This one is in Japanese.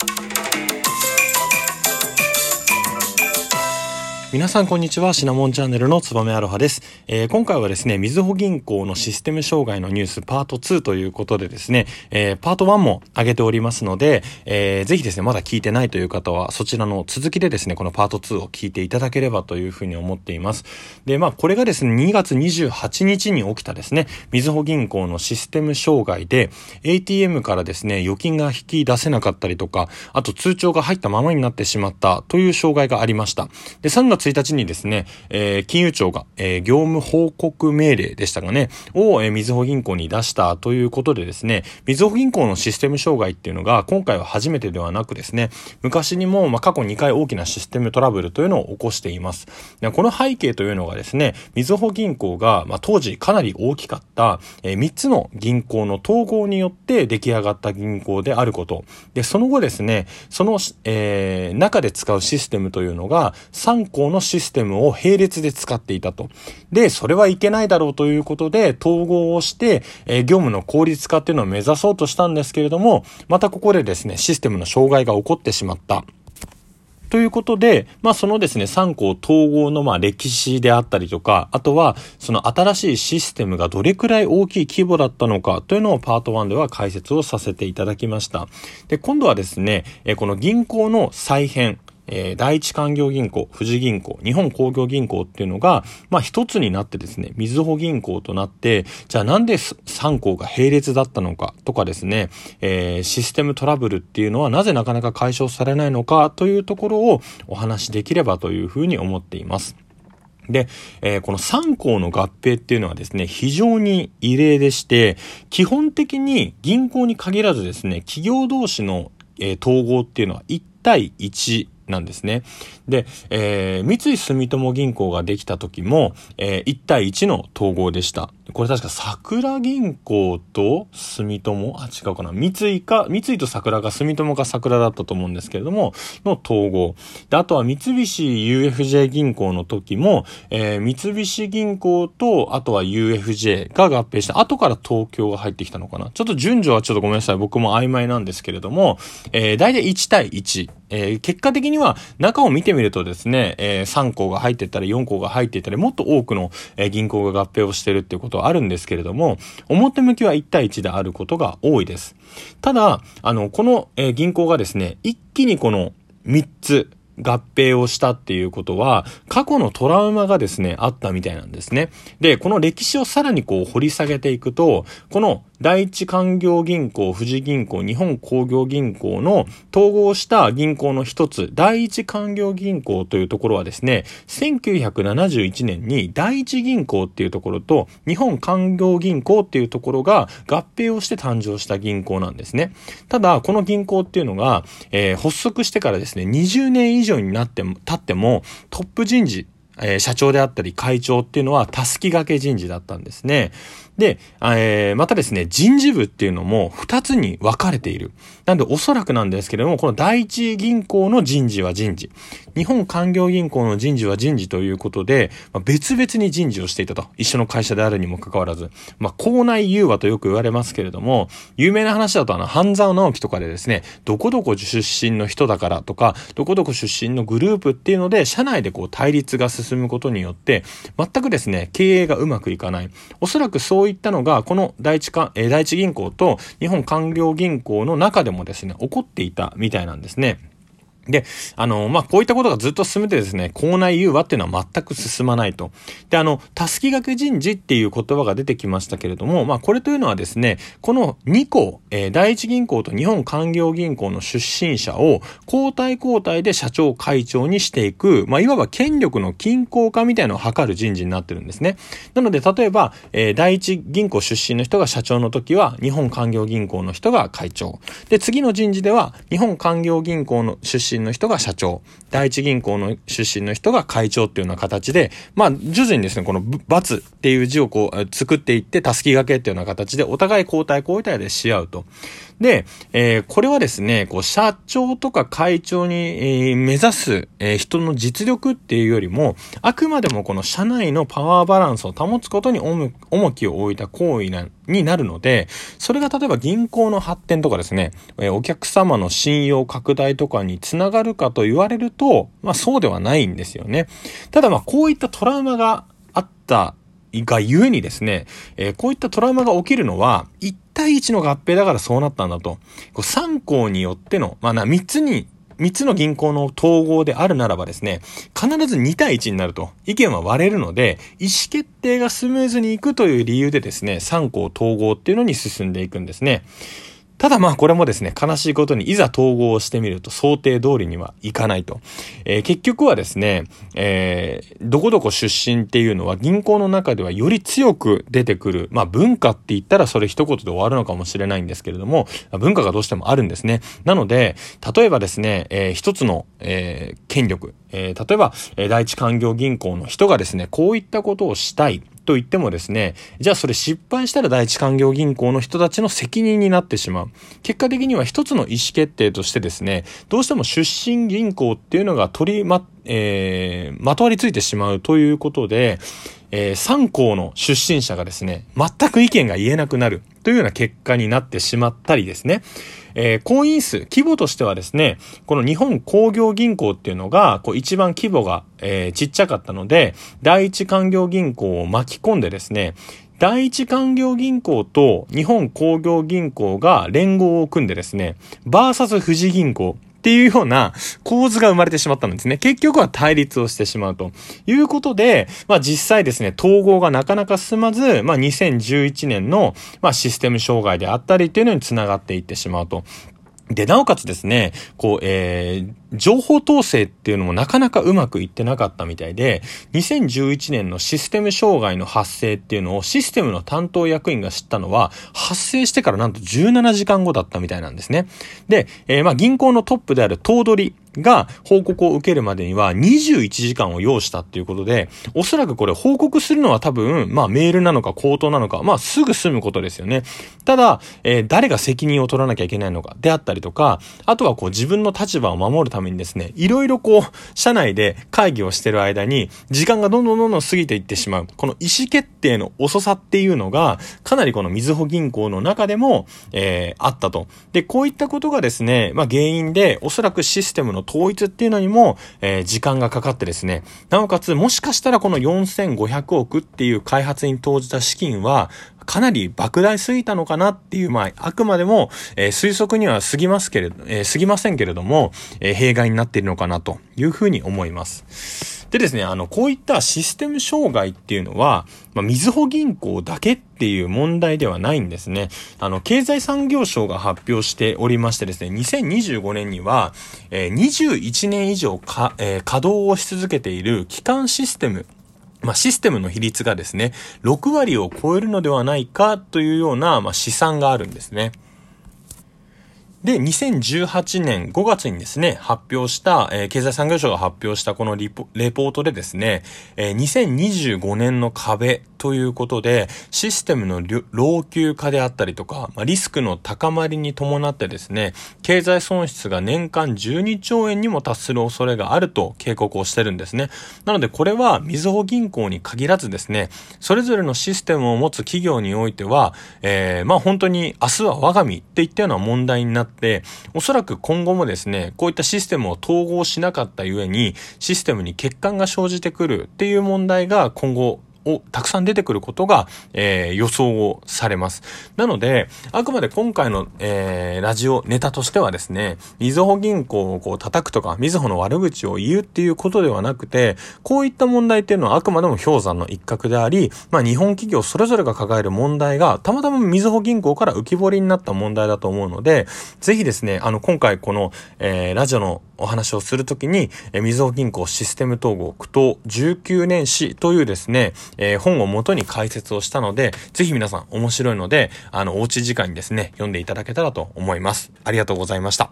Thank you. 皆さんこんにちは。シナモンチャンネルのつばめアロハです、えー、今回はですねみずほ銀行のシステム障害のニュースパート2ということでですね、えー、パート1も上げておりますので、えー、ぜひですねまだ聞いてないという方はそちらの続きでですねこのパート2を聞いていただければというふうに思っています。でまあこれがですね2月28日に起きたですねみずほ銀行のシステム障害で ATM からですね預金が引き出せなかったりとかあと通帳が入ったままになってしまったという障害がありました。で3月1日にですね、えー、金融庁が、えー、業務報告命令でしたがね、を、えー、みずほ銀行に出したということでですね、みずほ銀行のシステム障害っていうのが今回は初めてではなくですね、昔にも、まあ、過去2回大きなシステムトラブルというのを起こしています。でこの背景というのがですね、みずほ銀行が、まあ、当時かなり大きかった、えー、3つの銀行の統合によって出来上がった銀行であること。で、その後ですね、その、えー、中で使うシステムというのが3校のシステムを並列で使っていたと。で、それはいけないだろうということで統合をして、えー、業務の効率化っていうのを目指そうとしたんですけれども、またここでですね、システムの障害が起こってしまった。ということで、まあそのですね、3校統合のまあ歴史であったりとか、あとはその新しいシステムがどれくらい大きい規模だったのかというのをパート1では解説をさせていただきました。で、今度はですね、この銀行の再編、えー、第一勧業銀行、富士銀行、日本工業銀行っていうのが、まあ一つになってですね、みずほ銀行となって、じゃあなんで3行が並列だったのかとかですね、えー、システムトラブルっていうのはなぜなかなか解消されないのかというところをお話しできればというふうに思っています。で、えー、この3行の合併っていうのはですね、非常に異例でして、基本的に銀行に限らずですね、企業同士の、えー、統合っていうのは1対1なんですね。で、えー、三井住友銀行ができた時も、えー、1対1の統合でした。これ確か桜銀行と住友あ、違うかな三井か、三井と桜が住友か桜だったと思うんですけれども、の統合。で、あとは三菱 UFJ 銀行の時も、えー、三菱銀行と、あとは UFJ が合併した。後から東京が入ってきたのかな。ちょっと順序はちょっとごめんなさい。僕も曖昧なんですけれども、えー、大体1対1。えー、結果的には中を見てみるとですね、えー、3校が入っていったり4校が入っていったりもっと多くの、えー、銀行が合併をしてるっていうことはあるんですけれども表向きは1対1であることが多いです。ただ、あの、この、え、銀行がですね、一気にこの3つ、合併をしたっていうことは、過去のトラウマがですね、あったみたいなんですね。で、この歴史をさらにこう掘り下げていくと、この第一勧業銀行、富士銀行、日本工業銀行の統合した銀行の一つ、第一勧業銀行というところはですね、1971年に第一銀行っていうところと日本勧業銀行っていうところが合併をして誕生した銀行なんですね。ただ、この銀行っていうのが、えー、発足してからですね、20年以上になっても、経ってもトップ人事、社長であったり会長っていうのはたすき掛け人事だったんですね。で、えー、またですね、人事部っていうのも2つに分かれている。なんでおそらくなんですけれども、この第一銀行の人事は人事。日本官業銀行の人事は人事ということで、まあ、別々に人事をしていたと。一緒の会社であるにもかかわらず。まあ、校内融和とよく言われますけれども、有名な話だとあの、半沢直樹とかでですね、どこどこ出身の人だからとか、どこどこ出身のグループっていうので、社内でこう対立が進むことによって、全くですね、経営がうまくいかない。おそらくそういったのが、この第一か、え第一銀行と日本官僚銀行の中でもですね、起こっていたみたいなんですね。で、あの、まあ、こういったことがずっと進めてですね、校内融和っていうのは全く進まないと。で、あの、たすき掛け人事っていう言葉が出てきましたけれども、まあ、これというのはですね、この2校、えー、第一銀行と日本官業銀行の出身者を交代交代で社長会長にしていく、まあ、いわば権力の均衡化みたいなのを図る人事になってるんですね。なので、例えば、えー、第一銀行出身の人が社長の時は、日本官業銀行の人が会長。で、次の人事では、日本官業銀行の出身の人が社長、第一銀行の出身の人が会長っていうような形で、まあ、徐々にですね、この×っていう字をこう作っていって、たすきがけっていうような形で、お互い交代交代でし合うと。で、えー、これはですね、こう、社長とか会長に、えー、目指す、えー、人の実力っていうよりも、あくまでもこの社内のパワーバランスを保つことに重きを置いた行為な、になるので、それが例えば銀行の発展とかですね、えお客様の信用拡大とかにつながるかと言われると、まあそうではないんですよね。ただまあこういったトラウマがあったがゆえにですね、えー、こういったトラウマが起きるのは、1対1の合併だからそうなったんだと。こう3項によっての、まあな、3つに、3つの銀行の統合であるならばですね、必ず2対1になると。意見は割れるので、意思決定がスムーズにいくという理由でですね、3項統合っていうのに進んでいくんですね。ただまあこれもですね、悲しいことにいざ統合をしてみると想定通りにはいかないと。えー、結局はですね、えー、どこどこ出身っていうのは銀行の中ではより強く出てくる、まあ文化って言ったらそれ一言で終わるのかもしれないんですけれども、文化がどうしてもあるんですね。なので、例えばですね、えー、一つの、えー、権力、えー、例えば、え第一勧業銀行の人がですね、こういったことをしたい。と言ってもですね、じゃあそれ失敗したら第一勧業銀行の人たちの責任になってしまう。結果的には一つの意思決定としてですね、どうしても出身銀行っていうのが取りま、えー、まとわりついてしまうということで、えー、3校の出身者がですね、全く意見が言えなくなるというような結果になってしまったりですね、えー、婚姻数、規模としてはですね、この日本工業銀行っていうのが、こう一番規模が、えー、ちっちゃかったので、第一勧業銀行を巻き込んでですね、第一勧業銀行と日本工業銀行が連合を組んでですね、バーサス富士銀行っていうような構図が生まれてしまったんですね。結局は対立をしてしまうということで、まあ実際ですね、統合がなかなか進まず、まあ2011年の、まあ、システム障害であったりっていうのにつながっていってしまうと。で、なおかつですね、こう、えー、情報統制っていうのもなかなかうまくいってなかったみたいで、2011年のシステム障害の発生っていうのをシステムの担当役員が知ったのは、発生してからなんと17時間後だったみたいなんですね。で、えー、まあ銀行のトップである頭取が報告を受けるまでには21時間を要したっていうことで、おそらくこれ報告するのは多分、まあメールなのか口頭なのか、まあすぐ済むことですよね。ただ、えー、誰が責任を取らなきゃいけないのかであったりとか、あとはこう自分の立場を守るためにですね、いろいろこう、社内で会議をしてる間に、時間がどんどんどんどん過ぎていってしまう。この意思決定の遅さっていうのが、かなりこのみずほ銀行の中でも、えー、あったと。で、こういったことがですね、まあ原因で、おそらくシステムの統一っていうのにも、えー、時間がかかってですね、なおかつ、もしかしたらこの4500億っていう開発に投じた資金は、かなり莫大すぎたのかなっていう、まあ、あくまでも、え、推測には過ぎますけれど、え、過ぎませんけれども、え、弊害になっているのかなというふうに思います。でですね、あの、こういったシステム障害っていうのは、まあ、みずほ銀行だけっていう問題ではないんですね。あの、経済産業省が発表しておりましてですね、2025年には、えー、21年以上か、えー、稼働をし続けている基幹システムまあ、システムの比率がですね、6割を超えるのではないかというような、まあ、試算があるんですね。で、2018年5月にですね、発表した、えー、経済産業省が発表したこのリポレポートでですね、えー、2025年の壁ということで、システムの老朽化であったりとか、まあ、リスクの高まりに伴ってですね、経済損失が年間12兆円にも達する恐れがあると警告をしてるんですね。なのでこれは、みずほ銀行に限らずですね、それぞれのシステムを持つ企業においては、えー、まあ本当に明日は我が身っていったような問題になってって、おそらく今後もですね、こういったシステムを統合しなかったゆえに、システムに欠陥が生じてくるっていう問題が今後をたくさん出てくることが、えー、予想をされます。なので、あくまで今回の、えー、ラジオネタとしてはですね、みずほ銀行をこう叩くとか、みずほの悪口を言うっていうことではなくて、こういった問題っていうのはあくまでも氷山の一角であり、まあ日本企業それぞれが抱える問題が、たまたまみずほ銀行から浮き彫りになった問題だと思うので、ぜひですね、あの、今回この、えー、ラジオのお話をするときに、えー、みずほ銀行システム統合苦闘19年史というですね、えー、本を元に解説をしたので、ぜひ皆さん面白いので、あの、おうち時間にですね、読んでいただけたらと思います。ありがとうございました。